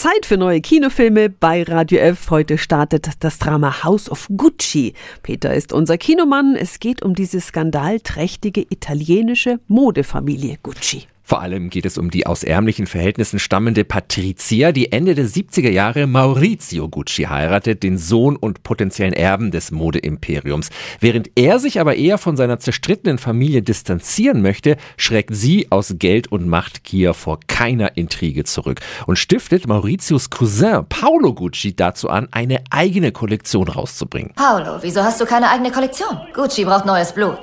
Zeit für neue Kinofilme bei Radio F. Heute startet das Drama House of Gucci. Peter ist unser Kinomann. Es geht um diese skandalträchtige italienische Modefamilie Gucci. Vor allem geht es um die aus ärmlichen Verhältnissen stammende Patrizia, die Ende der 70er Jahre Maurizio Gucci heiratet, den Sohn und potenziellen Erben des Modeimperiums. Während er sich aber eher von seiner zerstrittenen Familie distanzieren möchte, schreckt sie aus Geld und Machtgier vor keiner Intrige zurück und stiftet Mauritius Cousin Paolo Gucci dazu an, eine eigene Kollektion rauszubringen. Paolo, wieso hast du keine eigene Kollektion? Gucci braucht neues Blut.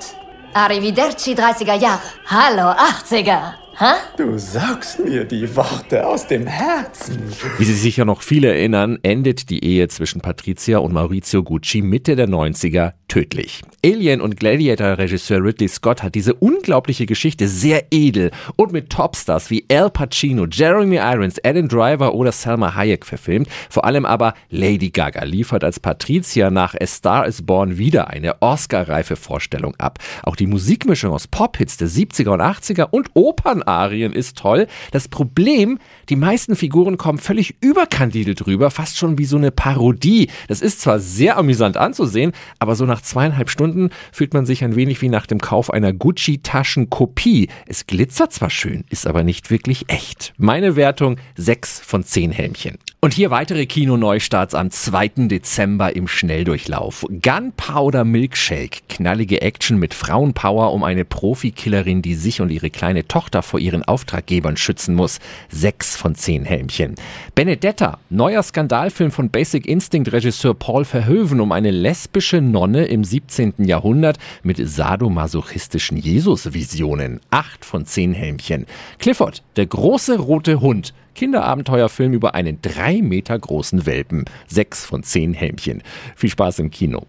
Arrivederci 30er Jahre. Hallo 80er. Hä? Du saugst mir die Worte aus dem Herzen. Wie sich sicher noch viele erinnern, endet die Ehe zwischen Patricia und Maurizio Gucci Mitte der 90er tödlich. Alien und Gladiator-Regisseur Ridley Scott hat diese unglaubliche Geschichte sehr edel und mit Topstars wie Al Pacino, Jeremy Irons, Adam Driver oder Selma Hayek verfilmt. Vor allem aber Lady Gaga liefert als Patricia nach A Star is Born wieder eine Oscar-reife Vorstellung ab. Auch die Musikmischung aus Pop-Hits der 70er und 80er und Opernarien ist toll. Das Problem, die meisten Figuren kommen völlig überkandidelt drüber, fast schon wie so eine Parodie. Das ist zwar sehr amüsant anzusehen, aber so nach zweieinhalb Stunden fühlt man sich ein wenig wie nach dem Kauf einer Gucci-Taschenkopie. Es glitzert zwar schön, ist aber nicht wirklich echt. Meine Wertung 6 von 10 Helmchen. Und hier weitere Kinoneustarts am 2. Dezember im Schnelldurchlauf. Gunpowder Milkshake. Knallige Action mit Frauenpower um eine Profikillerin, die sich und ihre kleine Tochter vor ihren Auftraggebern schützen muss. 6 von 10 Helmchen. Benedetta. Neuer Skandalfilm von Basic Instinct Regisseur Paul Verhoeven um eine lesbische Nonne im 17. Jahrhundert mit sadomasochistischen Jesus-Visionen. 8 von 10 Helmchen. Clifford. Der große rote Hund. Kinderabenteuerfilm über einen drei Meter großen Welpen. Sechs von zehn Helmchen. Viel Spaß im Kino.